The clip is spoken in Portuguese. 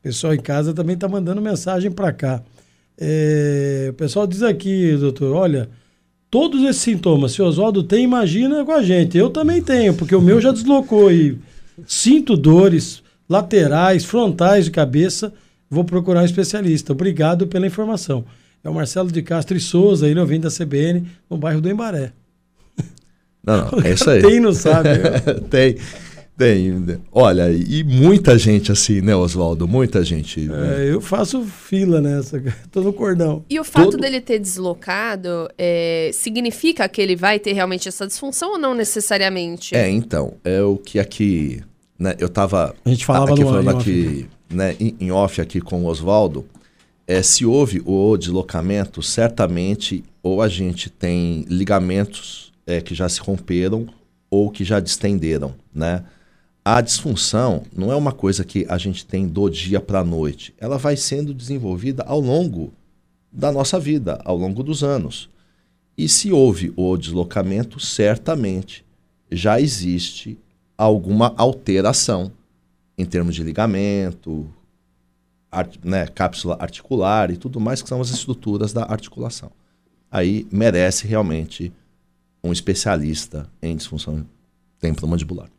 O pessoal em casa também está mandando mensagem para cá. É, o pessoal diz aqui, doutor, olha, todos esses sintomas, se o Oswaldo tem, imagina com a gente. Eu também tenho, porque o meu já deslocou e sinto dores laterais, frontais de cabeça. Vou procurar um especialista. Obrigado pela informação. É o Marcelo de Castro e Souza, ele ouvindo da CBN, no bairro do Embaré. Não, não, é isso aí. Tem, não sabe. Né? tem. Tem. Olha, e muita gente assim, né, Oswaldo? Muita gente. É, eu faço fila nessa, tô no cordão. E o fato Todo... dele ter deslocado é, significa que ele vai ter realmente essa disfunção ou não necessariamente? É, então, é o que aqui. Né, eu tava. A gente falava aqui, falando aqui, né, em, em off aqui com o Oswaldo. É, se houve o deslocamento, certamente ou a gente tem ligamentos é, que já se romperam ou que já distenderam, né? A disfunção não é uma coisa que a gente tem do dia para a noite. Ela vai sendo desenvolvida ao longo da nossa vida, ao longo dos anos. E se houve o deslocamento, certamente já existe alguma alteração em termos de ligamento, art, né, cápsula articular e tudo mais, que são as estruturas da articulação. Aí merece realmente um especialista em disfunção temporomandibular.